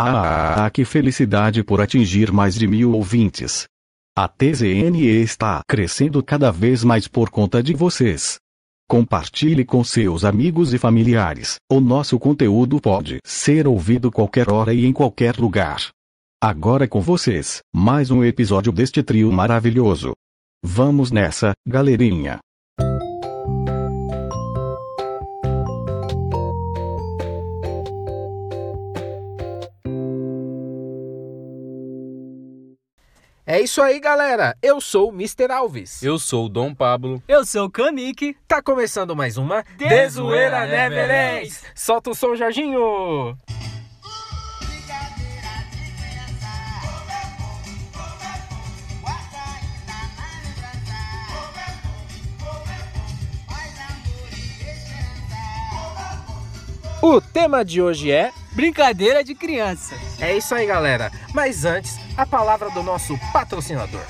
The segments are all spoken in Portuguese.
Ah, que felicidade por atingir mais de mil ouvintes. A TZNE está crescendo cada vez mais por conta de vocês. Compartilhe com seus amigos e familiares. O nosso conteúdo pode ser ouvido qualquer hora e em qualquer lugar. Agora com vocês, mais um episódio deste trio maravilhoso. Vamos nessa, galerinha. É isso aí, galera. Eu sou o Mr. Alves. Eu sou o Dom Pablo. Eu sou o Kamik. Tá começando mais uma Dezoeira Neverends. Solta o som, Jorginho. O tema de hoje é Brincadeira de criança. É isso aí, galera. Mas antes, a palavra do nosso patrocinador.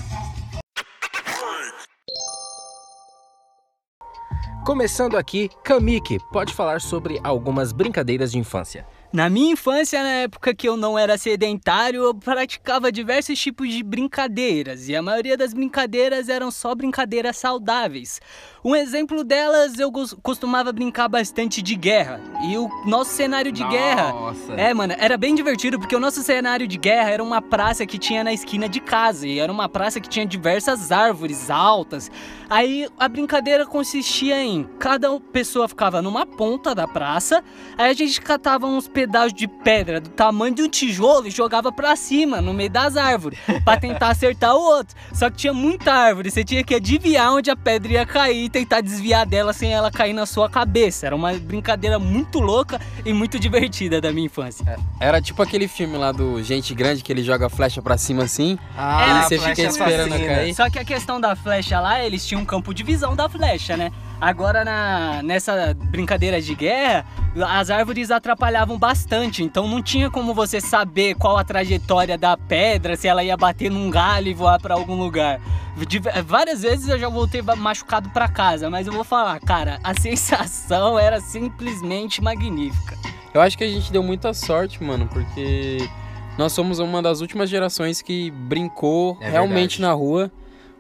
Começando aqui, Kamik pode falar sobre algumas brincadeiras de infância. Na minha infância, na época que eu não era sedentário, eu praticava diversos tipos de brincadeiras e a maioria das brincadeiras eram só brincadeiras saudáveis. Um exemplo delas, eu costumava brincar bastante de guerra. E o nosso cenário de guerra. Nossa. É, mano, era bem divertido porque o nosso cenário de guerra era uma praça que tinha na esquina de casa e era uma praça que tinha diversas árvores altas. Aí a brincadeira consistia em cada pessoa ficava numa ponta da praça, aí a gente catava uns pedaços de pedra do tamanho de um tijolo e jogava pra cima, no meio das árvores, pra tentar acertar o outro. Só que tinha muita árvore, você tinha que adivinhar onde a pedra ia cair e tentar desviar dela sem ela cair na sua cabeça. Era uma brincadeira muito louca e muito divertida da minha infância. Era tipo aquele filme lá do Gente Grande que ele joga flecha pra cima assim. Ah, e você fica esperando assassina. cair. Só que a questão da flecha lá, eles tinham um campo de visão da flecha, né? Agora na, nessa brincadeira de guerra, as árvores atrapalhavam bastante, então não tinha como você saber qual a trajetória da pedra, se ela ia bater num galho e voar pra algum lugar. De- várias vezes eu já voltei machucado pra casa, mas eu vou falar, cara, a sensação era simplesmente magnífica. Eu acho que a gente deu muita sorte, mano, porque nós somos uma das últimas gerações que brincou É realmente verdade. na rua.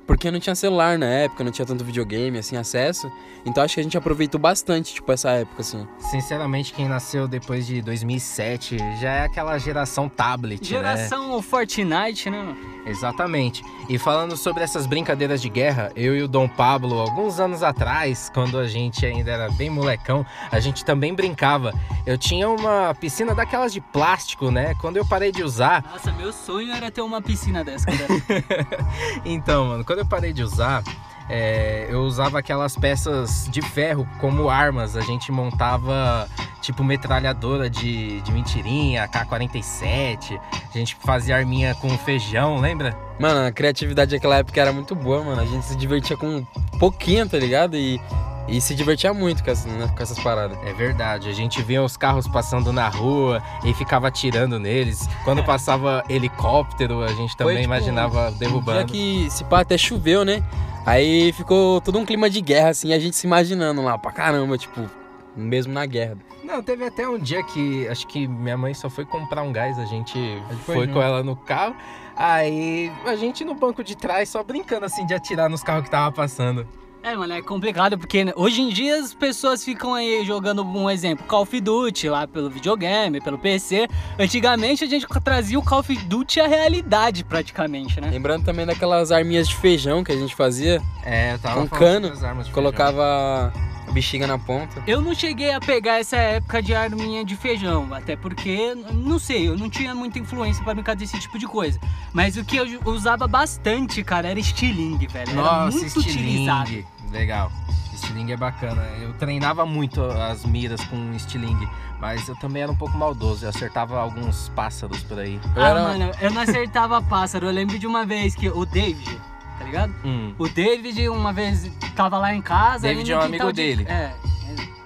Porque não tinha celular na época, não tinha tanto videogame, assim, acesso. Então acho que a gente aproveitou bastante, tipo, essa época, assim. Sinceramente, quem nasceu depois de 2007 já é aquela geração tablet, né? Geração Fortnite, né? mano? Exatamente. E falando sobre essas brincadeiras de guerra, eu e o Dom Pablo, alguns anos atrás, quando a gente ainda era bem molecão, a gente também brincava. Eu tinha uma piscina daquelas de plástico, né? Quando eu parei de usar, Nossa, meu sonho era ter uma piscina dessa. era então, mano, quando eu parei de usar, é, eu usava aquelas peças de ferro como armas. A gente montava tipo metralhadora de, de mentirinha, K-47. A gente fazia arminha com feijão, lembra? Mano, a criatividade daquela época era muito boa, mano. A gente se divertia com pouquinho, tá ligado? E, e se divertia muito com, essa- né, com essas paradas. É verdade, a gente via os carros passando na rua e ficava atirando neles. Quando passava helicóptero, a gente também tipo, imaginava Um derrubando. que se pá até choveu, né? Aí ficou todo um clima de guerra, assim, a gente se imaginando lá pra caramba, tipo, mesmo na guerra. Não, teve até um dia que acho que minha mãe só foi comprar um gás, a gente foi foi com ela no carro. Aí a gente no banco de trás só brincando assim de atirar nos carros que tava passando. É, mano, é complicado porque hoje em dia as pessoas ficam aí jogando um exemplo, Call of Duty lá pelo videogame, pelo PC. Antigamente a gente trazia o Call of Duty à realidade praticamente, né? Lembrando também daquelas arminhas de feijão que a gente fazia, É, eu tava Com falando cano, sobre as armas de colocava a bexiga na ponta. Eu não cheguei a pegar essa época de arminha de feijão, até porque, não sei, eu não tinha muita influência pra brincar desse tipo de coisa. Mas o que eu usava bastante, cara, era estilingue, velho. feijão. era Nossa, muito utilizado. estilingue. Legal. Estilingue é bacana. Eu treinava muito as miras com estilingue, mas eu também era um pouco maldoso. Eu acertava alguns pássaros por aí. Eu ah, era- mano, eu não acertava pássaro. Eu lembro de uma vez que o David, tá ligado? Hum. O David, uma vez, tava lá em casa. David é um amigo de- dele. É. é,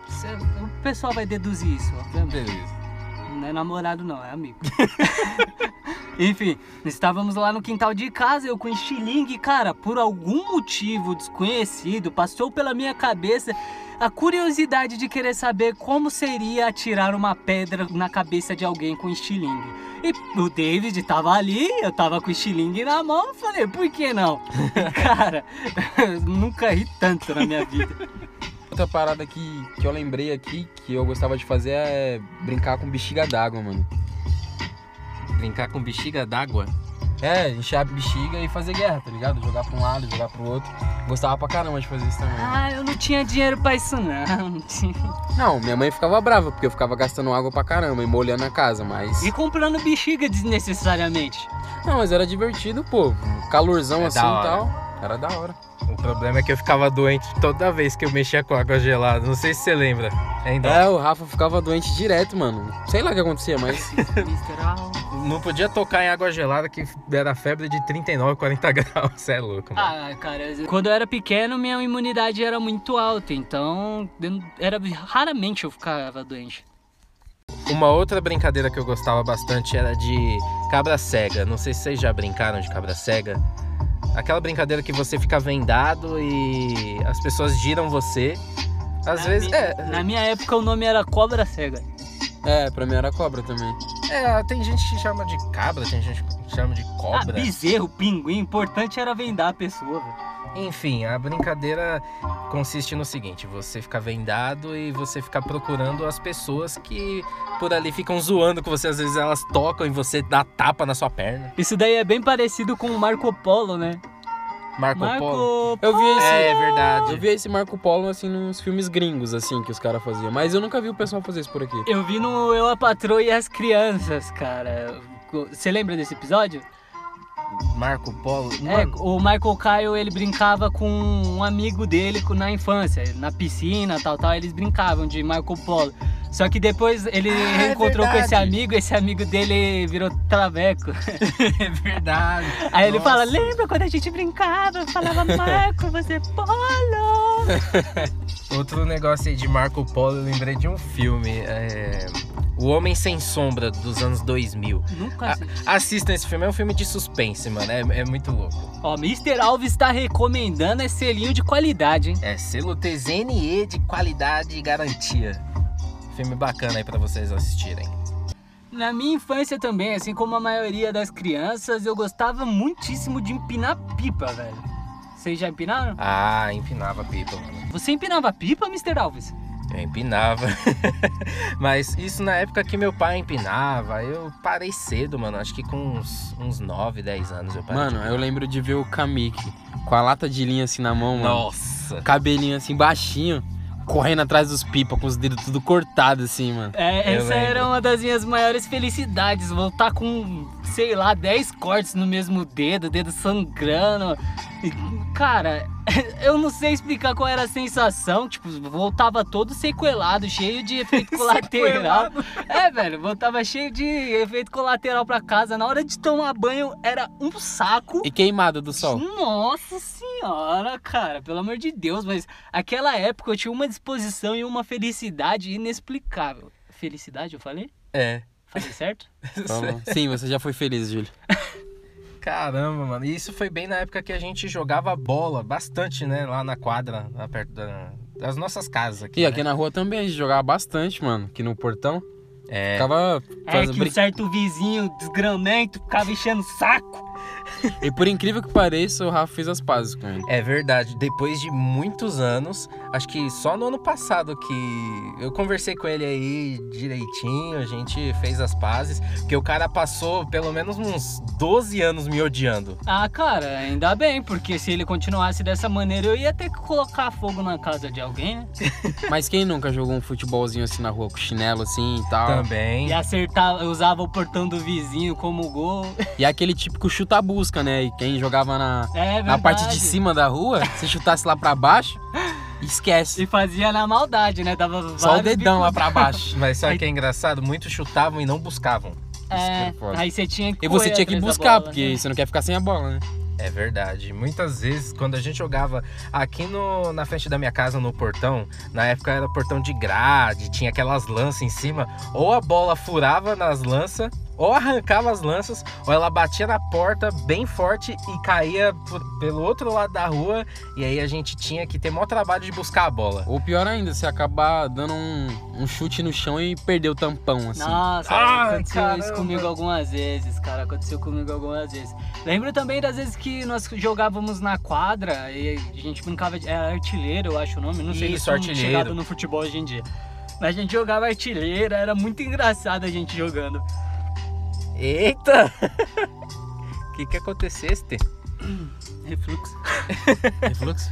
cê- o pessoal vai deduzir isso, obviamente. Beleza. Não é namorado, não, é amigo. Enfim, estávamos lá no quintal de casa, eu com estilingue, cara, por algum motivo desconhecido, passou pela minha cabeça a curiosidade de querer saber como seria atirar uma pedra na cabeça de alguém com estilingue. E o David tava ali, eu tava com o estilingue na mão, eu falei, por que não? Cara, eu nunca ri tanto na minha vida. Outra parada que, que eu lembrei aqui, que eu gostava de fazer é brincar com bexiga d'água, mano. Brincar com bexiga d'água. É, encher a bexiga e fazer guerra, tá ligado? Jogar pra um lado, jogar pro outro. Gostava pra caramba de fazer isso também. Ah, eu não tinha dinheiro pra isso não. não tinha. Não, minha mãe ficava brava, porque eu ficava gastando água pra caramba e molhando a casa, mas. E comprando bexiga desnecessariamente. Não, mas era divertido, pô. Calorzão É assim e tal. Era da hora. O problema é que eu ficava doente toda vez que eu mexia com água gelada. Não sei se você lembra. Ainda É, o Rafa ficava doente direto, mano. Sei lá o que acontecia, mas. Não podia tocar em água gelada que era febre de 39, 40 graus. Você é louco, mano. Ah, cara, quando eu era pequeno, minha imunidade era muito alta, então era raramente eu ficava doente. Uma outra brincadeira que eu gostava bastante era de cabra cega. Não sei se vocês já brincaram de cabra cega. Aquela brincadeira que você fica vendado e as pessoas giram você. Às Na vezes. minha- É, Na minha época o nome era cobra cega. É, pra mim era cobra também. é, tem gente que chama de cabra, tem gente que chama de Ah, cobra. bezerro, pinguim, importante era vendar a pessoa, velho. Enfim, a brincadeira consiste no seguinte: você fica vendado e você fica procurando as pessoas que por ali ficam zoando com você. Às vezes elas tocam e você dá tapa na sua perna. Isso daí é bem parecido com o Marco Polo, né? Marco, Polo. Marco Eu vi esse. É verdade. Eu vi esse Marco Polo assim nos filmes gringos, assim, que os caras faziam. Mas eu nunca vi o pessoal fazer isso por aqui. Eu vi no Eu, a Patroa e as Crianças, cara. Você lembra desse episódio? Marco Polo. É, o Michael Kyle, ele brincava com um amigo dele na infância, na piscina, tal, tal, eles brincavam de Marco Polo. Só que depois ele Ah, é reencontrou com esse amigo, esse amigo dele virou traveco. é verdade. Aí ele Nossa. fala, lembra quando a gente brincava? Eu falava, Marco, você é polo. Outro negócio aí de Marco Polo, eu lembrei de um filme. É... O Homem Sem Sombra, dos anos 2000. Nunca assisti. Assistam esse filme, é um filme de suspense, mano. É, é muito louco. Ó, Mr. Alves tá recomendando esse selinho de qualidade, hein? É selo TZNE de qualidade e garantia. Filme bacana aí pra vocês assistirem. Na minha infância também, assim como a maioria das crianças, eu gostava muitíssimo de empinar pipa, velho. Vocês já empinaram? Ah, empinava pipa, mano. Você empinava pipa, Mr. Alves? Eu empinava. Mas isso na época que meu pai empinava. Eu parei cedo, mano. Acho que com uns, uns 9, 10 anos eu parei. Mano, eu lembro de ver o Kamik com a lata de linha assim na mão, mano. Nossa. Cabelinho assim baixinho, correndo atrás dos pipa com os dedos tudo cortados assim, mano. É, essa era lembro. uma das minhas maiores felicidades. Voltar com, sei lá, 10 cortes no mesmo dedo, dedo sangrando. E, Cara, eu não sei explicar qual era a sensação. Tipo, voltava todo sequelado, cheio de efeito colateral. É, velho, voltava cheio de efeito colateral pra casa. Na hora de tomar banho, era um saco. E queimado do sol. Nossa senhora, cara, pelo amor de Deus, mas aquela época eu tinha uma disposição e uma felicidade inexplicável. Felicidade, eu falei? É. Falei certo? Sim, você já foi feliz, Júlio. Caramba, mano. E isso foi bem na época que a gente jogava bola bastante, né? Lá na quadra, lá perto da- das nossas casas aqui. E né? aqui na rua também a gente jogava bastante, mano. Aqui no portão. É. Ficava É que um certo vizinho desgramento ficava enchendo o saco. E por incrível que pareça, o Rafa fez as pazes com ele. É verdade, depois de muitos anos, acho que só no ano passado que eu conversei com ele aí direitinho, a gente fez as pazes, porque o cara passou pelo menos uns 12 anos me odiando. Ah, cara, ainda bem, porque se ele continuasse dessa maneira eu ia ter que colocar fogo na casa de alguém, né? Mas quem nunca jogou um futebolzinho assim na rua com chinelo assim e tal? Também. E acertar, usava o portão do vizinho como gol. E aquele típico chuta-busca, né? E quem jogava na, É na parte de cima da rua, se chutasse lá pra baixo, esquece. E fazia na maldade, né? Dava Só o dedão lá pra baixo. Mas sabe o que é engraçado? Muitos chutavam e não buscavam. É, Isso que é aí você tinha que E você tinha que buscar, bola, porque né? você não quer ficar sem a bola, né? É verdade. Muitas vezes, quando a gente jogava aqui no, na frente da minha casa, no portão, na época era portão de grade, tinha aquelas lanças em cima, ou a bola furava nas lanças, ou arrancava as lanças, ou ela batia na porta bem forte e caía por- pelo outro lado da rua. E aí a gente tinha que ter maior trabalho de buscar a bola. Ou pior ainda, você acabar dando um, um chute no chão e perder o tampão, assim. Nossa, Ai, aconteceu isso caramba. comigo algumas vezes, cara. Aconteceu comigo algumas vezes. Lembro também das vezes que nós jogávamos na quadra e a gente brincava de. Era artilheiro, eu acho o nome. Não sei Isso, se artilheiro. chegado no futebol hoje em dia. Mas a gente jogava artilheiro, era muito engraçado a gente jogando. Eita! O que que acontecesse? Refluxo. Refluxo?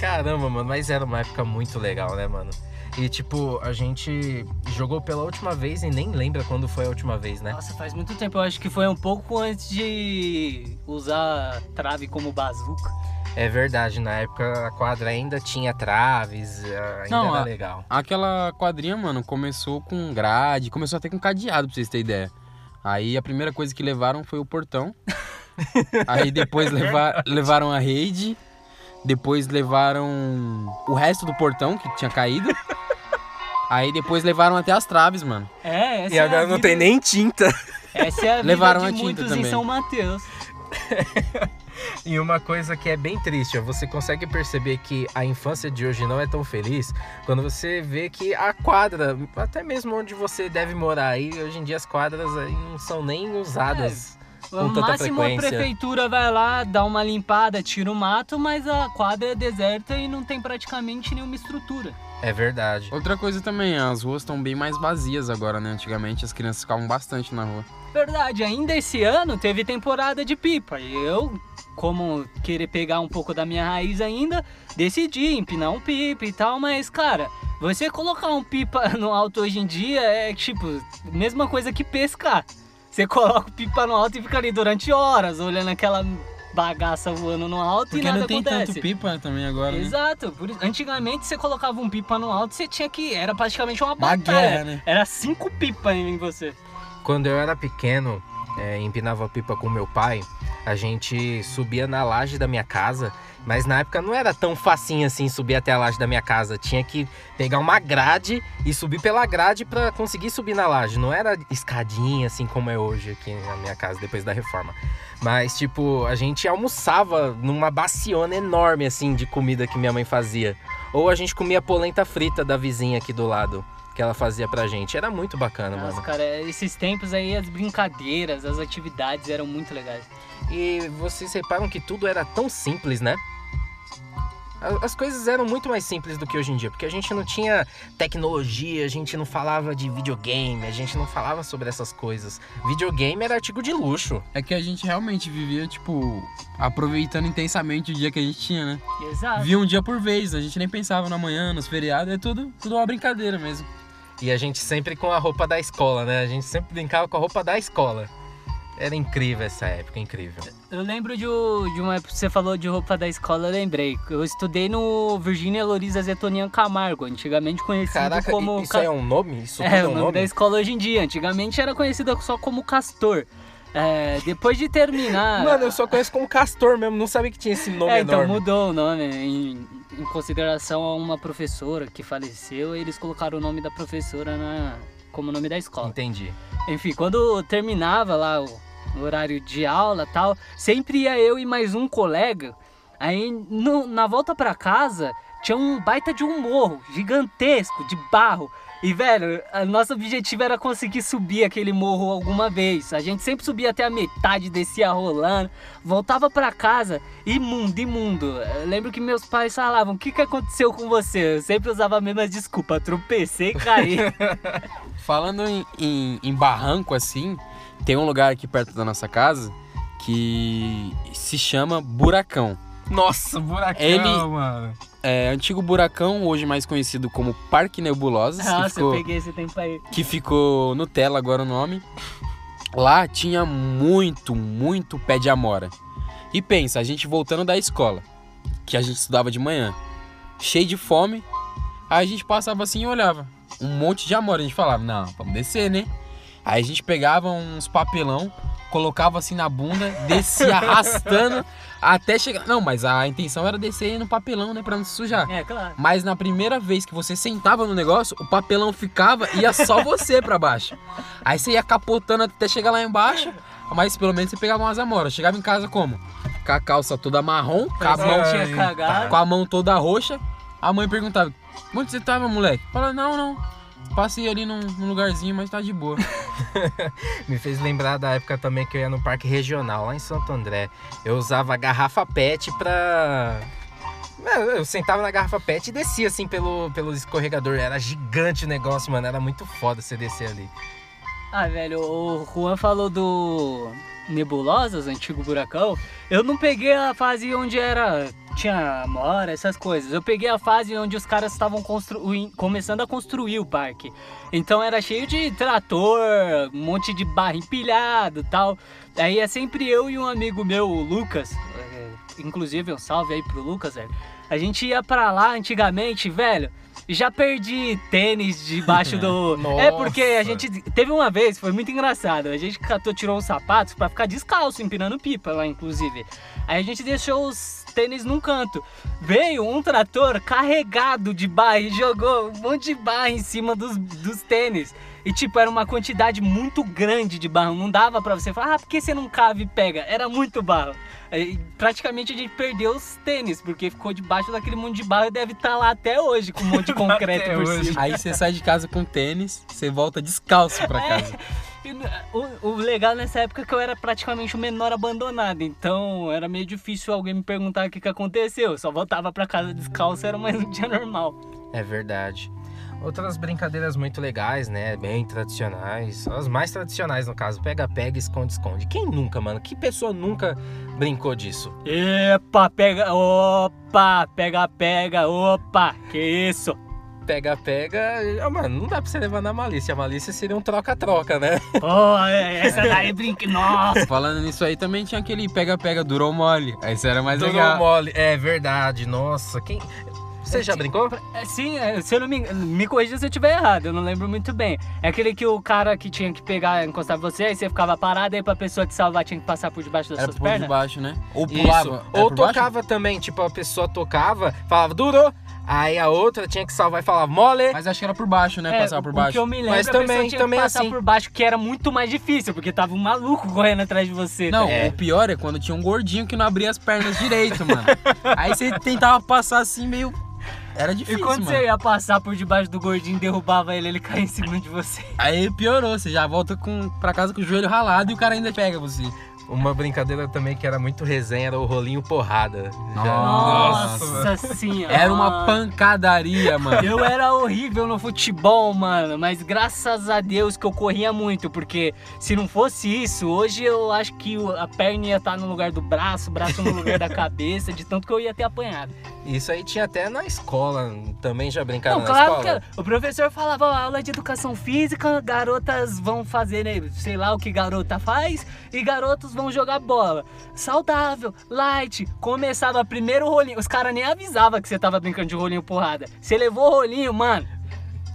Caramba, mano, mas era uma época muito legal, né, mano? E tipo, a gente jogou pela última vez e nem lembra quando foi a última vez, né? Nossa, faz muito tempo. Eu acho que foi um pouco antes de usar trave como bazuca. É verdade, na época a quadra ainda tinha traves, ainda Não, era a- legal. Aquela quadrinha, mano, começou com grade, começou até com cadeado, pra vocês terem ideia. Aí a primeira coisa que levaram foi o portão. Aí depois leva- levaram a rede. Depois levaram o resto do portão que tinha caído. Aí depois levaram até as traves, mano. É, essa E é a agora não vida- tem nem tinta. Essa é a vida Levaram de a tinta muitos em também. São Mateus. E uma coisa que é bem triste, ó, você consegue perceber que a infância de hoje não é tão feliz quando você vê que a quadra, até mesmo onde você deve morar aí, hoje em dia as quadras aí não são nem usadas. Com No tanta máximo a frequência. prefeitura vai lá, dá uma limpada, tira o mato, mas a quadra é deserta e não tem praticamente nenhuma estrutura. É verdade. Outra coisa também, as ruas estão bem mais vazias agora, né? Antigamente as crianças ficavam bastante na rua. Verdade, ainda esse ano teve temporada de pipa e eu, como querer pegar um pouco da minha raiz ainda, decidi empinar um pipa e tal, mas cara, você colocar um pipa no alto hoje em dia é tipo, mesma coisa que pescar. Você coloca o pipa no alto e fica ali durante horas olhando aquela bagaça voando no alto e Porque nada não tem acontece. tanto pipa também agora, né? Exato, por isso- antigamente você colocava um pipa no alto, você tinha que. Era praticamente uma Uma batalha. guerra, né? Era cinco pipas em você. Quando eu era pequeno, é, empinava pipa com meu pai, a gente subia na laje da minha casa, mas na época não era tão facinho assim subir até a laje da minha casa. Tinha que pegar uma grade e subir pela grade pra conseguir subir na laje. Não era escadinha assim como é hoje aqui na minha casa depois da reforma. Mas tipo, a gente almoçava numa baciona enorme assim de comida que minha mãe fazia. Ou a gente comia polenta frita da vizinha aqui do lado. Que ela fazia pra gente. Era muito bacana, Nossa, mano. cara, esses tempos aí, as brincadeiras, as atividades eram muito legais. E vocês reparam que tudo era tão simples, né? As coisas eram muito mais simples do que hoje em dia, porque a gente não tinha tecnologia, a gente não falava de videogame, a gente não falava sobre essas coisas. Videogame era artigo de luxo. É que a gente realmente vivia, tipo, aproveitando intensamente o dia que a gente tinha, né? Exato. Via um dia por vez, a gente nem pensava na manhã, nos feriados, é tudo, tudo uma brincadeira mesmo. E a gente sempre com a roupa da escola, né? A gente sempre brincava com a roupa da escola. Era incrível essa época, incrível. Eu lembro de, o- de uma época que você falou de roupa da escola, eu lembrei. Eu estudei no Virgínia Loriza Zetonian Camargo, antigamente conhecido Caraca, como. isso é um nome? Isso É, tudo é o um nome nome? da escola hoje em dia. Antigamente era conhecida só como Castor. É, depois de terminar. Mano, eu só conheço como Castor mesmo, não sabia que tinha esse nome é, então enorme. mudou o nome em, em consideração a uma professora que faleceu, eles colocaram o nome da professora na, como nome da escola. Entendi. Enfim, quando terminava lá o, horário de aula tal, sempre ia eu e mais um colega. Aí no- na volta pra casa tinha um baita de um morro gigantesco de barro. E, velho, nosso objetivo era conseguir subir aquele morro alguma vez. A gente sempre subia até a metade, descia rolando, voltava pra casa imundo, imundo. Eu lembro que meus pais falavam: O que, que aconteceu com você? Eu sempre usava a mesma desculpa, tropecei e caí. Falando em, em- em barranco assim, tem um lugar aqui perto da nossa casa que se chama Buracão. Nossa, buracão, Ele- mano. É antigo Buracão, hoje mais conhecido como Parque Nebulosas, que Nossa, eu ficou, peguei esse tempo aí. que ficou Nutella agora o nome. Lá tinha muito, muito pé de amora. E pensa, a gente voltando da escola, que a gente estudava de manhã, cheio de fome, aí a gente passava assim e olhava. Um monte de amora, a gente falava, não, vamos descer, né? Aí a gente pegava uns papelão, colocava assim na bunda, descia arrastando até chegar. Não, mas a intenção era descer no papelão, né? Pra não se sujar. É, claro. Mas na primeira vez que você sentava no negócio, o papelão ficava e ia só você pra baixo. Aí você ia capotando até chegar lá embaixo, mas pelo menos você pegava umas amoras. Chegava em casa como? Com a calça toda marrom, com a, Mas mão, com a mão toda roxa. A mãe perguntava: Onde você tava, moleque? Fala: Não, não. Passei ali num, num lugarzinho, mas tá de boa. Me fez lembrar da época também que eu ia no parque regional, lá em Santo André. Eu usava a garrafa PET pra. Eu eu sentava na garrafa PET e descia assim pelo, pelo escorregador. Era gigante o negócio, mano. Era muito foda você descer ali. Ah, velho, o Juan falou do Nebulosas, antigo buracão. Eu não peguei a fase onde era tinha amora, essas coisas. Eu peguei a fase onde os caras estavam começando a construir o parque. Então era cheio de trator, um monte de barro empilhado, tal. Aí é sempre eu e um amigo meu, o Lucas. eh, Inclusive, um salve aí pro Lucas, velho. A gente ia pra lá antigamente, velho. Já perdi tênis debaixo do. é porque a gente teve uma vez, foi muito engraçado. A gente catou, tirou os sapatos pra ficar descalço, empinando pipa lá, inclusive. Aí a gente deixou os tênis num canto. Veio um trator carregado de barra e jogou um monte de barra em cima dos, dos tênis. E tipo, era uma quantidade muito grande de barro. Não dava pra você falar, ah, por que você não cava e pega? Era muito barro. Aí, praticamente a gente perdeu os tênis, porque ficou debaixo daquele monte de barro e deve estar lá até hoje, com um monte de concreto por hoje. cima. Aí você sai de casa com tênis, você volta descalço pra casa. E n- O, o legal nessa época é que eu era praticamente o menor abandonado, então era meio difícil alguém me perguntar o que, que aconteceu. Eu só voltava pra casa descalço, era mais um dia normal. É verdade. Outras brincadeiras muito legais, né? Bem tradicionais. As mais tradicionais, no caso. Pega-pega, esconde-esconde. Quem nunca, mano? Que pessoa nunca brincou disso? Epa, pega, opa, pega, pega, opa, que isso? Pega-pega. ah, Mano, não dá pra você levar na malícia. A malícia seria um troca-troca, né? Pô, essa daí brinca, nossa. Falando nisso aí, também tinha aquele pega-pega durou mole. Aí isso era mais Durou legal. mole. É verdade. Nossa, quem. Você já brincou? É, Sim, é, se eu não me me corrija se eu estiver errado, eu não lembro muito bem. É aquele que o cara que tinha que pegar, encostar em você, aí você ficava parado, aí pra pessoa te salvar tinha que passar por debaixo das Era suas por pernas. debaixo, né? Ou Isso. pulava. Era Ou por baixo? tocava também, tipo, a pessoa tocava, falava, durou. Aí a outra tinha que salvar e falava, mole. Mas acho que era por baixo, né? É, Passava por O baixo. que eu me lembro, Mas a pessoa também- tinha também que passar assim. por baixo, que era muito mais difícil, porque tava um maluco correndo atrás de você. Não, tá? É. o pior é quando tinha um gordinho que não abria as pernas direito, mano. Aí você tentava passar assim meio. Era E difícil, quando mano. você ia passar por debaixo do gordinho, derrubava ele, ele caía em cima de você. Aí piorou, você já volta com, pra casa com o joelho ralado e o cara ainda pega você. Uma brincadeira também que era muito resenha era o rolinho porrada. Já- Nossa. senhora. Era uma pancadaria, mano. Eu era horrível no futebol, mano, mas graças a Deus que eu corria muito, porque se não fosse isso, hoje eu acho que a perna ia estar no lugar do braço, o braço no lugar da cabeça, de tanto que eu ia ter apanhado. Isso aí tinha até na escola. Também já brincaram Não, na claro escola? que o professor falava, ó, aula de educação física, garotas vão fazer, né, sei lá o que garota faz, e garotos vão jogar bola. Saudável, light, começava primeiro o rolinho. Os caras nem avisavam que você tava brincando de rolinho porrada. Você levou o rolinho, mano.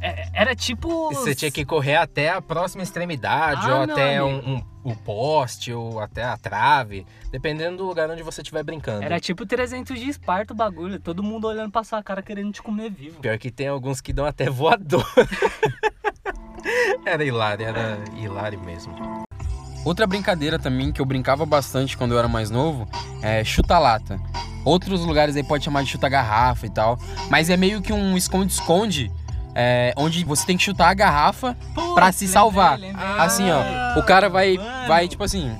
é- Era tipo. Você tinha que correr até a próxima extremidade, Ah, ou meu até um, um- o poste, ou até a trave, dependendo do lugar onde você estiver brincando. Era tipo 300 de Esparta o bagulho. Todo mundo olhando pra sua cara querendo te comer vivo. Pior que tem alguns que dão até voador. era hilário, era hilário mesmo. Outra brincadeira também que eu brincava bastante quando eu era mais novo é chuta-lata. Outros lugares aí pode chamar de chuta-garrafa e tal. Mas é meio que um esconde-esconde, é, onde você tem que chutar a garrafa pra se salvar. Assim, ó, o cara vai, Mano. vai, tipo assim,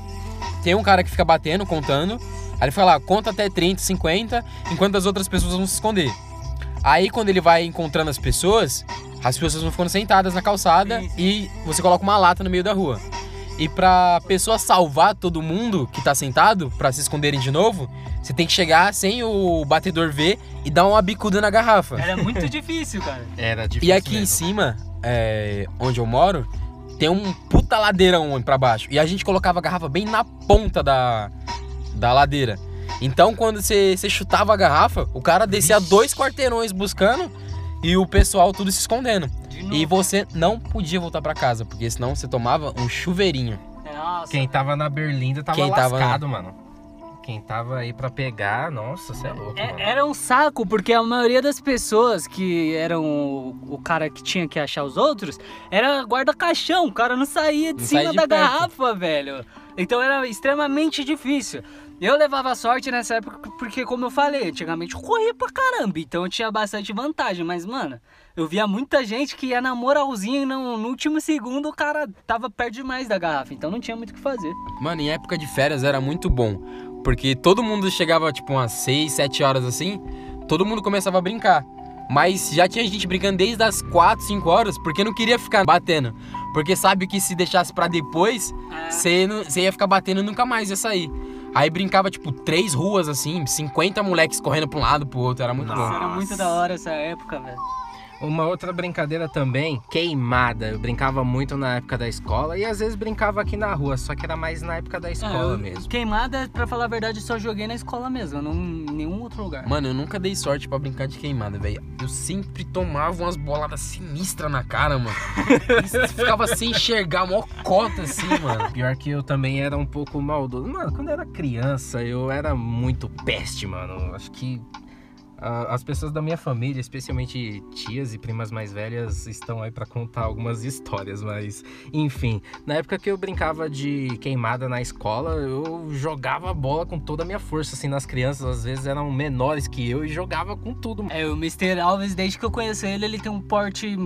tem um cara que fica batendo, contando, aí ele fala, conta até 30, 50, enquanto as outras pessoas vão se esconder. Aí quando ele vai encontrando as pessoas, as pessoas vão ficando sentadas na calçada Sim, sim. e você coloca uma lata no meio da rua. E pra pessoa salvar todo mundo que tá sentado, pra se esconderem de novo, você tem que chegar sem o batedor ver e dar uma bicuda na garrafa. Era muito difícil, cara. Era difícil E aqui em mesmo. cima, é, onde eu moro, tem um puta ladeirão pra baixo. E a gente colocava a garrafa bem na ponta da, da ladeira. Então, quando você você chutava a garrafa, o cara descia dois quarteirões buscando e o pessoal tudo se escondendo. De E você não podia voltar pra casa, porque senão você tomava um chuveirinho. Nossa. Quem tava na Berlinda tava Quem tava- lascado, mano. Quem tava aí pra pegar, nossa, você é louco, É- mano. Era um saco, porque a maioria das pessoas que eram o, o cara que tinha que achar os outros era guarda-caixão. O cara não saía de Não cima saía de da perto. garrafa, velho. Então era extremamente difícil. Eu levava sorte nessa época porque, como eu falei, antigamente eu corria pra caramba. Então eu tinha bastante vantagem. Mas, mano, eu via muita gente que ia na moralzinha e no, no último segundo o cara tava perto demais da garrafa. Então não tinha muito o que fazer. Mano, em época de férias era muito bom. Porque todo mundo chegava, tipo, umas 6, 7 horas assim, todo mundo começava a brincar. Mas já tinha gente brincando desde as 4, 5 horas, porque não queria ficar batendo. Porque sabe que se deixasse pra depois, você você ia ficar batendo e nunca mais ia sair. Aí brincava, tipo, três ruas assim, 50 moleques correndo pra um lado pro outro, era muito Isso bom. era muito da hora essa época, velho. Uma outra brincadeira também, queimada. Eu brincava muito na época da escola e às vezes brincava aqui na rua, só que era mais na época da escola É, eu- mesmo. Queimada, pra falar a verdade, só joguei na escola mesmo, não em nenhum outro lugar. Mano, eu nunca dei sorte pra brincar de queimada, velho. Eu sempre tomava umas boladas sinistras na cara, mano. Ficava sem enxergar, mó cota assim, mano. Pior que eu também era um pouco maldoso. Mano, quando eu era criança, eu era muito peste, mano. Acho que as pessoas da minha família, especialmente tias e primas mais velhas, estão aí pra contar algumas histórias, mas enfim. Na época que eu brincava de queimada na escola, eu jogava a bola com toda a minha força, assim, nas crianças. Às vezes eram menores que eu e jogava com tudo. É, o Mr. Alves, desde que eu conheço ele, ele tem um porte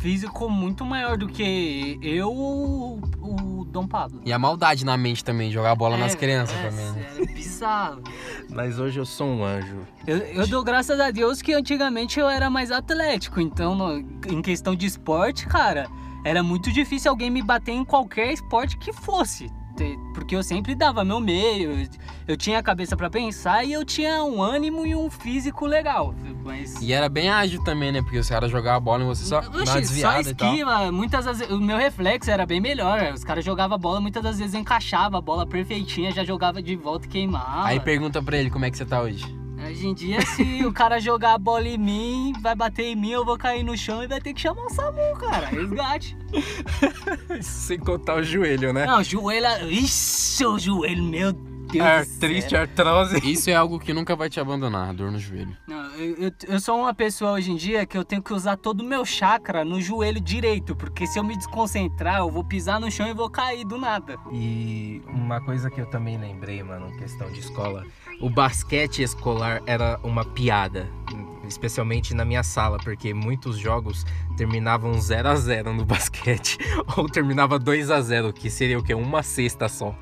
físico muito maior do que eu ou o Dom Pablo. E a maldade na mente também, jogar bola nas É, crianças é, também, né? É bizarro. Mas hoje eu sou um anjo. Eu, eu dou graças a Deus que antigamente eu era mais atlético, então no- em questão de esporte, cara, era muito difícil alguém me bater em qualquer esporte que fosse. Porque eu sempre dava meu meio, eu, tinha a cabeça pra pensar e eu tinha um ânimo e um físico legal. Mas. E era bem ágil também, né? Porque os caras jogavam a bola e você só Oxi, só desviada e tal. esquiva, muitas vezes, o meu reflexo era bem melhor. Os caras jogavam a bola, muitas das vezes encaixava a bola perfeitinha, já jogava de volta e queimava. Aí pergunta pra ele como é que você tá hoje. Hoje em dia, se o cara jogar a bola em mim, vai bater em mim, eu vou cair no chão e vai ter que chamar o SAMU, cara. Resgate. Sem contar o joelho, né? Não, joelho. Ixi, o joelho, meu Deus. Artrite, céu. artrose. Isso é algo que nunca vai te abandonar, dor no joelho. Não, eu, eu, eu sou uma pessoa hoje em dia que eu tenho que usar todo o meu chakra no joelho direito, porque se eu me desconcentrar, eu vou pisar no chão e vou cair do nada. E uma coisa que eu também lembrei, mano, questão de escola, o basquete escolar era uma piada, especialmente na minha sala, porque muitos jogos terminavam 0 a 0 no basquete ou terminava 2 a 0, que seria o quê? Uma cesta só.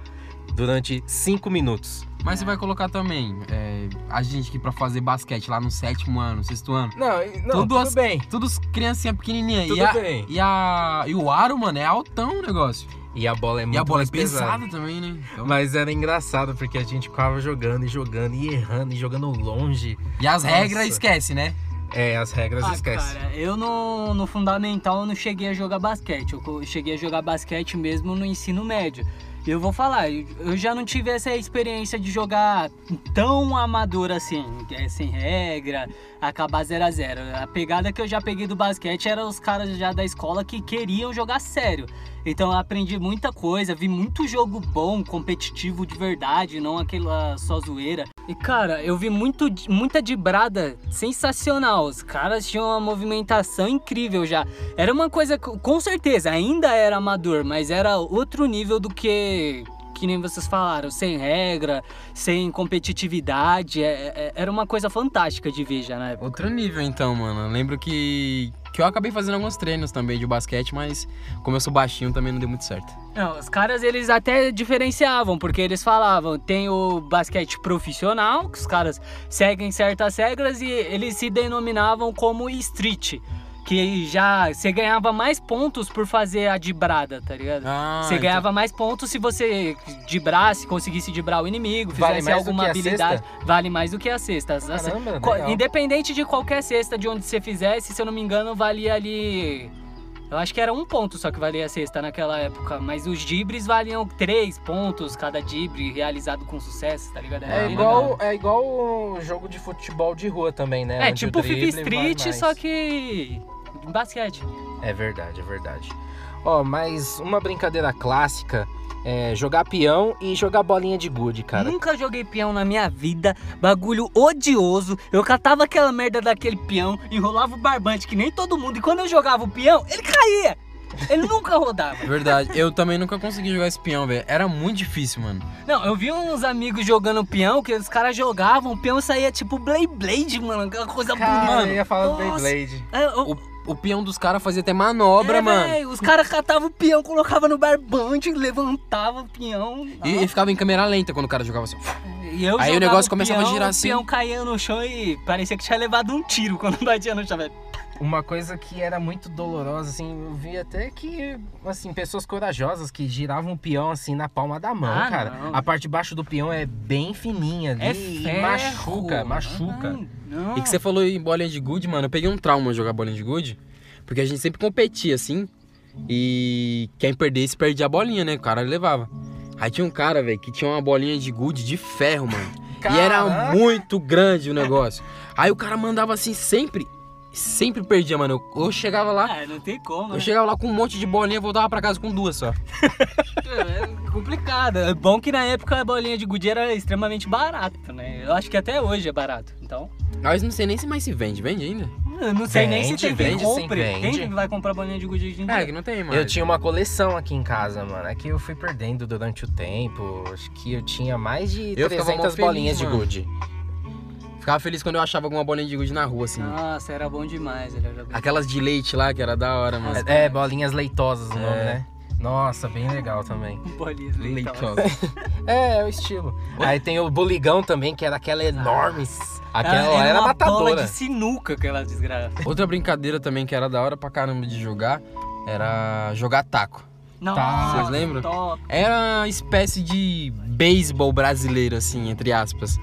Durante 5 minutos. Mas você vai colocar também é, a gente que pra fazer basquete lá no sétimo ano, sexto ano. Não, não Tudo tudo as- bem. Todos criancinha pequenininha. Tudo e, a, bem. e a e o aro, mano, é altão o negócio. E a bola é muito e a bola é pesada. pesada também, né? Então- Mas era engraçado porque a gente ficava jogando e jogando e errando e jogando longe. E as Nossa. regras esquece, né? É, as regras Ah, esquece. cara, eu no, no fundamental eu não cheguei a jogar basquete. Eu cheguei a jogar basquete mesmo no ensino médio. Eu vou falar, eu já não tive essa experiência de jogar tão amador assim, é sem regra, acabar 0 a 0 A pegada que eu já peguei do basquete era os caras já da escola que queriam jogar sério. Então eu aprendi muita coisa, vi muito jogo bom, competitivo de verdade, não aquela só zoeira. E cara, eu vi muito, muita dibrada sensacional. Os caras tinham uma movimentação incrível já. Era uma coisa, com certeza, ainda era amador, mas era outro nível do que. Que nem vocês falaram, sem regra, sem competitividade. é- é- era uma coisa fantástica de ver já na época. Outro nível então, mano. Eu lembro que que eu acabei fazendo alguns treinos também de basquete, mas como eu sou baixinho também não deu muito certo. Não, os caras eles até diferenciavam, porque eles falavam, tem o basquete profissional, que os caras seguem certas regras e eles se denominavam como street, que já você ganhava mais pontos por fazer a dibrada, tá ligado? Ah, Você ganhava mais pontos se você dibrasse, conseguisse dibrar o inimigo, Vale fizesse do alguma a habilidade. Vale mais do que a cesta. Caramba, legal. Independente de qualquer cesta de onde você fizesse, se eu não me engano, valia ali. Eu acho que era um ponto só que valia a cesta naquela época. Mas os dibres valiam três pontos cada dibre realizado com sucesso, tá ligado? É bem igual, legal. é igual o jogo de futebol de rua também, né? É, Onde tipo o FIFA vale Street, só que. Em basquete. É verdade, é verdade. Ó, mas uma brincadeira clássica é, jogar peão e jogar bolinha de gude, cara. Nunca joguei peão na minha vida, bagulho odioso. Eu catava aquela merda daquele peão, enrolava o barbante que nem todo mundo, e quando eu jogava o peão, ele caía. Ele nunca rodava. Verdade. Eu também nunca consegui jogar esse peão, velho. Era muito difícil, mano. Não, eu vi uns amigos jogando peão, que os caras jogavam, o peão saía tipo Blade Blade, mano, aquela coisa Cara, bonita. eu ia falar do Nossa. Beyblade. É, eu- O, o peão dos caras fazia até manobra, é, mano. véi, os caras catavam o peão, colocavam no barbante, levantavam o peão. E, e ficava em câmera lenta quando o cara jogava assim. Aí o negócio começava a girar o assim. peão caía no chão e parecia que tinha levado um tiro quando batia no chão, velho. Uma coisa que era muito dolorosa, assim, eu vi até que, assim, pessoas corajosas que giravam o peão, assim, na palma da mão, Ah, cara. não. A parte de baixo do peão é bem fininha ali É e ferro. machuca, machuca. Não, não. E que você falou em bolinha de gude, mano. Eu peguei um trauma jogar bolinha de gude. Porque a gente sempre competia assim. E quem perdesse perdia a bolinha, né? O cara levava. Aí tinha um cara, velho, que tinha uma bolinha de gude de ferro, mano. E era Caraca! muito grande o negócio. Aí o cara mandava assim sempre. Sempre perdia, mano. Eu, eu chegava lá. Ah, não tem como, Eu né? chegava lá com um monte de bolinha e voltava pra casa com duas só. É complicado. É bom que na época a bolinha de gude era extremamente barata, né? Eu acho que até hoje é barato. Então, Mas não sei nem se mais se vende. Vende ainda? eu não sei nem se Vende, tem quem vende, sim, compre. vende. Quem vai comprar bolinha de gude em É, que não tem mais. Eu tinha uma coleção aqui em casa, mano. É que eu fui perdendo durante o tempo. Acho que eu tinha mais de Eu ficava mó 300 feliz, bolinhas mano. de gude. Ficava feliz quando eu achava alguma bolinha de gude na rua, assim. Nossa, era bom demais. Ele era bem... Aquelas de leite lá, que era da hora, mano. É, é, bolinhas leitosas o nome, É. né? Nossa, bem legal também. Bolinhas leitosas. É, é o estilo. Aí tem o buligão também, que era aquela enorme. Aquela Ah, lá era, uma bola matadora. de sinuca aquela desgraça. Outra brincadeira também que era da hora pra caramba de jogar era jogar taco. Nossa, Vocês lembram? top. Era uma espécie de beisebol brasileiro, assim, entre aspas.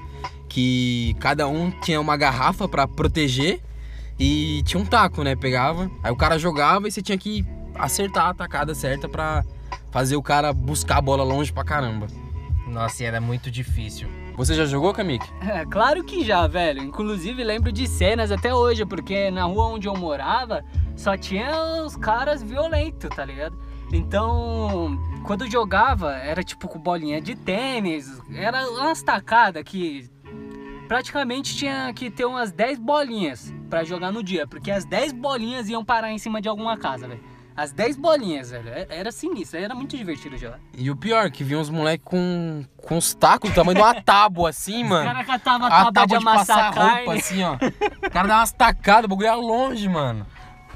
Que cada um tinha uma garrafa pra proteger e tinha um taco, né? Pegava, aí o cara jogava e você tinha que acertar a tacada certa pra fazer o cara buscar a bola longe pra caramba. Nossa, e era muito difícil. Você já jogou, Kamik? É, claro que já, velho. Inclusive lembro de cenas até hoje, porque na rua onde eu morava só tinha os caras violentos, tá ligado? Então, quando eu jogava, era tipo com bolinha de tênis, era umas tacadas que praticamente tinha que ter umas 10 bolinhas pra jogar no dia, porque as 10 bolinhas iam parar em cima de alguma casa, velho. As 10 bolinhas, velho. É- Era sinistro, era muito divertido jogar. E o pior, que vinha uns moleques com, com os tacos do tamanho de uma tábua, assim, mano. caras catavam a A tábua de tábua de amassar passar carne. roupa, assim, ó. O cara dá umas tacadas, o bagulho era longe, mano.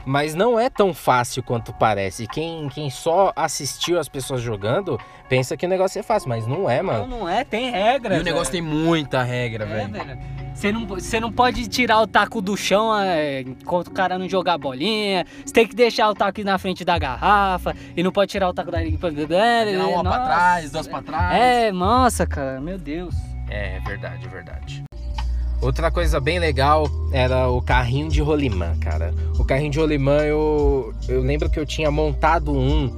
Mas não é tão fácil quanto parece. Quem, quem só assistiu as pessoas jogando pensa que o negócio é fácil, mas não é, Não, mano. não é, tem regra. E o negócio tem muita regra, É, velho. velho. Você não, você não pode tirar o taco do chão é, enquanto o cara não jogar a bolinha. Você tem que deixar o taco na frente da garrafa. E não pode tirar o taco da. Virar uma pra trás, duas pra trás. É, nossa, cara, meu Deus. É, é verdade, é verdade. Outra coisa bem legal era o carrinho de rolimã, cara. O carrinho de rolimã eu, eu lembro que eu tinha montado um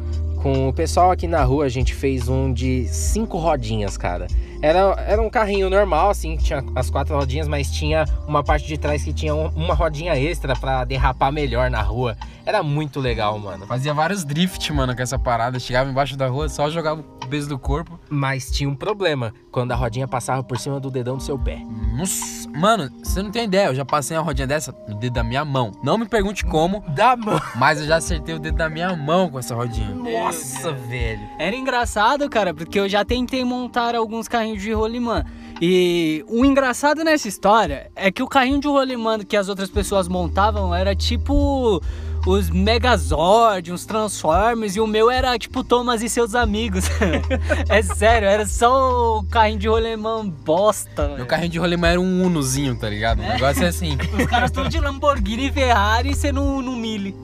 com o pessoal aqui na rua. A gente fez um de cinco rodinhas, cara. Era, era um carrinho normal, assim, que tinha as quatro rodinhas, mas tinha uma parte de trás que tinha um- uma rodinha extra pra derrapar melhor na rua. Era muito legal, mano. Fazia vários drift, mano, com essa parada. Chegava embaixo da rua, só jogava o peso do corpo. Mas tinha um problema quando a rodinha passava por cima do dedão do seu pé. Nossa, mano, você não tem ideia. Eu já passei uma rodinha dessa no dedo da minha mão. Não me pergunte como, Da mão. mas eu já acertei o dedo da minha mão com essa rodinha. Nossa, velho. Era engraçado, cara, porque eu já tentei montar alguns carrinhos de rolimã. E o engraçado nessa história é que o carrinho de rolimã que as outras pessoas montavam era tipo os Megazord, uns Transformers, e o meu era tipo Thomas e seus amigos. é sério, era só o carrinho de rolimã bosta. Meu velho. carrinho de rolimã era um Unozinho, tá ligado? O negócio é assim. Os caras estão de Lamborghini e Ferrari e você no, no Mille.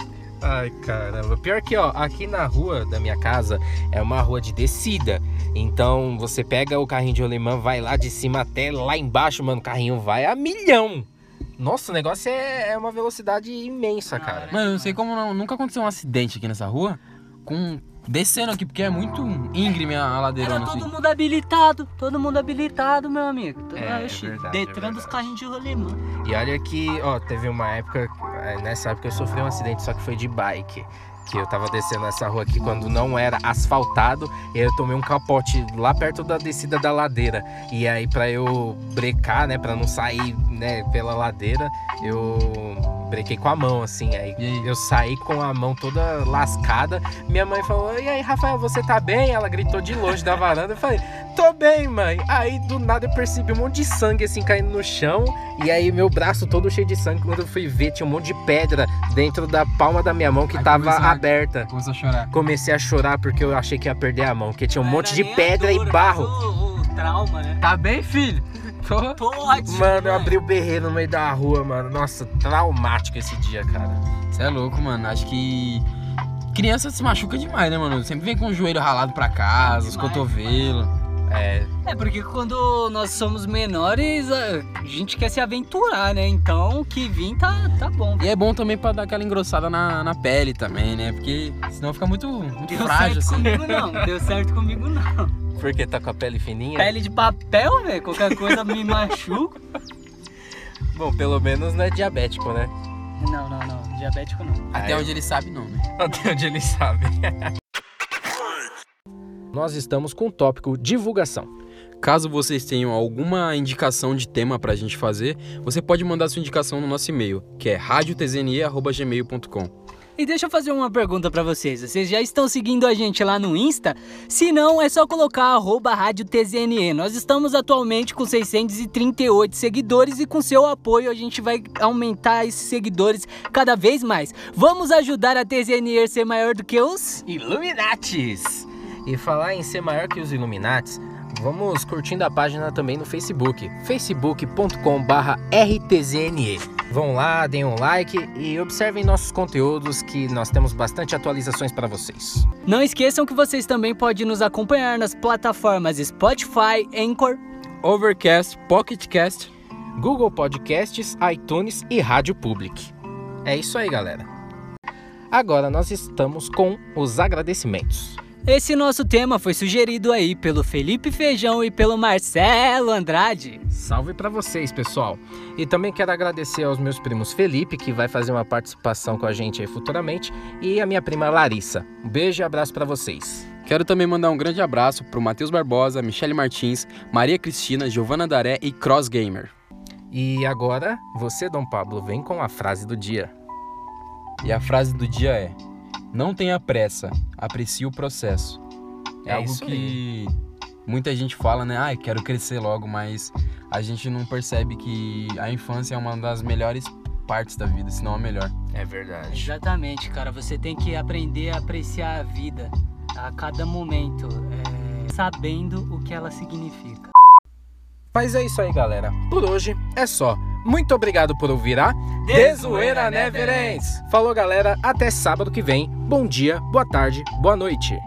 Ai, caramba. Pior que, ó, aqui na rua da minha casa é uma rua de descida. Então você pega o carrinho de rolimã, vai lá de cima até lá embaixo, mano. O carrinho vai a milhão. Nossa, o negócio é, é uma velocidade imensa, cara. Mano, eu não sei como não- nunca aconteceu um acidente aqui nessa rua com. Descendo aqui, porque é muito íngreme a a Era ladeirona todo assim. mundo habilitado, todo mundo habilitado, meu amigo. É, Oxi, verdade, é Detran dos verdade. carrinhos de rolimã. E olha que, ó, teve uma época, é, nessa época eu sofri um acidente, só que foi de bike. Que eu tava descendo essa rua aqui quando não era asfaltado, e aí eu tomei um capote lá perto da descida da ladeira. E aí para eu brecar, né, para não sair, né, pela ladeira, eu brequei com a mão assim, aí, aí? eu saí com a mão toda lascada. Minha mãe falou: "E aí, Rafael, você tá bem?" Ela gritou de longe da varanda. Eu falei: "Tô bem, mãe". Aí do nada eu percebi um monte de sangue assim caindo no chão, e aí meu braço todo cheio de sangue, quando eu fui ver, tinha um monte de pedra dentro da palma da minha mão que Aí tava a- aberta. Começou a chorar. Comecei a chorar porque eu achei que ia perder a mão, porque tinha um Não monte era de a pedra dor, e barro. O, o trauma, né? Tá bem, filho? Tô. Tô ótimo. Mano, eu abri o berreiro no meio da rua, mano. Nossa, traumático esse dia, cara. Você é louco, mano. Acho que. Criança se machuca demais, né, mano? Sempre vem com o joelho ralado pra casa, os Demais, cotovelos. É, É porque quando nós somos menores, a gente quer se aventurar, né? Então o que vir tá, tá bom. E é bom também pra dar aquela engrossada na, na pele também, né? Porque senão fica muito, muito Deu frágil, certo assim. comigo não, deu certo comigo não. porque tá com a pele fininha. Pele de papel, velho, qualquer coisa me machuca. Bom, pelo menos não é diabético, né? Não, não, não, diabético não. Até Aí- onde ele sabe, não, né? Até onde ele sabe. Nós estamos com o tópico divulgação. Caso vocês tenham alguma indicação de tema pra gente fazer, você pode mandar sua indicação no nosso e-mail, que é radiotzne.gmail.com. E deixa eu fazer uma pergunta pra vocês. Vocês já estão seguindo a gente lá no Insta? Se não, é só colocar arroba Rádio TZNE. Nós estamos atualmente com 638 seguidores e com seu apoio a gente vai aumentar esses seguidores cada vez mais. Vamos ajudar a TZNE a ser maior do que os... Illuminatis! E falar em ser maior que os Illuminatis, vamos curtindo a página também no Facebook, facebook.com/rtzne. Vão lá, deem um like e observem nossos conteúdos que nós temos bastante atualizações para vocês. Não esqueçam que vocês também podem nos acompanhar nas plataformas Spotify, Anchor, Overcast, PocketCast. Google Podcasts, iTunes e Rádio Public. É isso aí, galera. Agora nós estamos com os agradecimentos. Esse nosso tema foi sugerido aí pelo Felipe Feijão e pelo Marcelo Andrade. Salve pra vocês, pessoal. E também quero agradecer aos meus primos Felipe, que vai fazer uma participação com a gente aí futuramente, e a minha prima Larissa. Um beijo e abraço pra vocês. Quero também mandar um grande abraço pro Matheus Barbosa, Michele Martins, Maria Cristina, Giovana Daré e Cross Gamer. E agora, você, Dom Pablo, vem com a frase do dia. E a frase do dia é: Não tenha pressa, aprecie o processo. É, É algo isso que muita gente fala, né? Ai, quero crescer logo, mas a gente não percebe que a infância é uma das melhores partes da vida, se não a melhor. É verdade. Exatamente, cara. Você tem que aprender a apreciar a vida a cada momento, é, sabendo o que ela significa. Mas é isso aí, galera. Por hoje é só. Muito obrigado por ouvir a Dezoeira Never Ends. Falou, galera. Até sábado que vem. Bom dia, boa tarde, boa noite.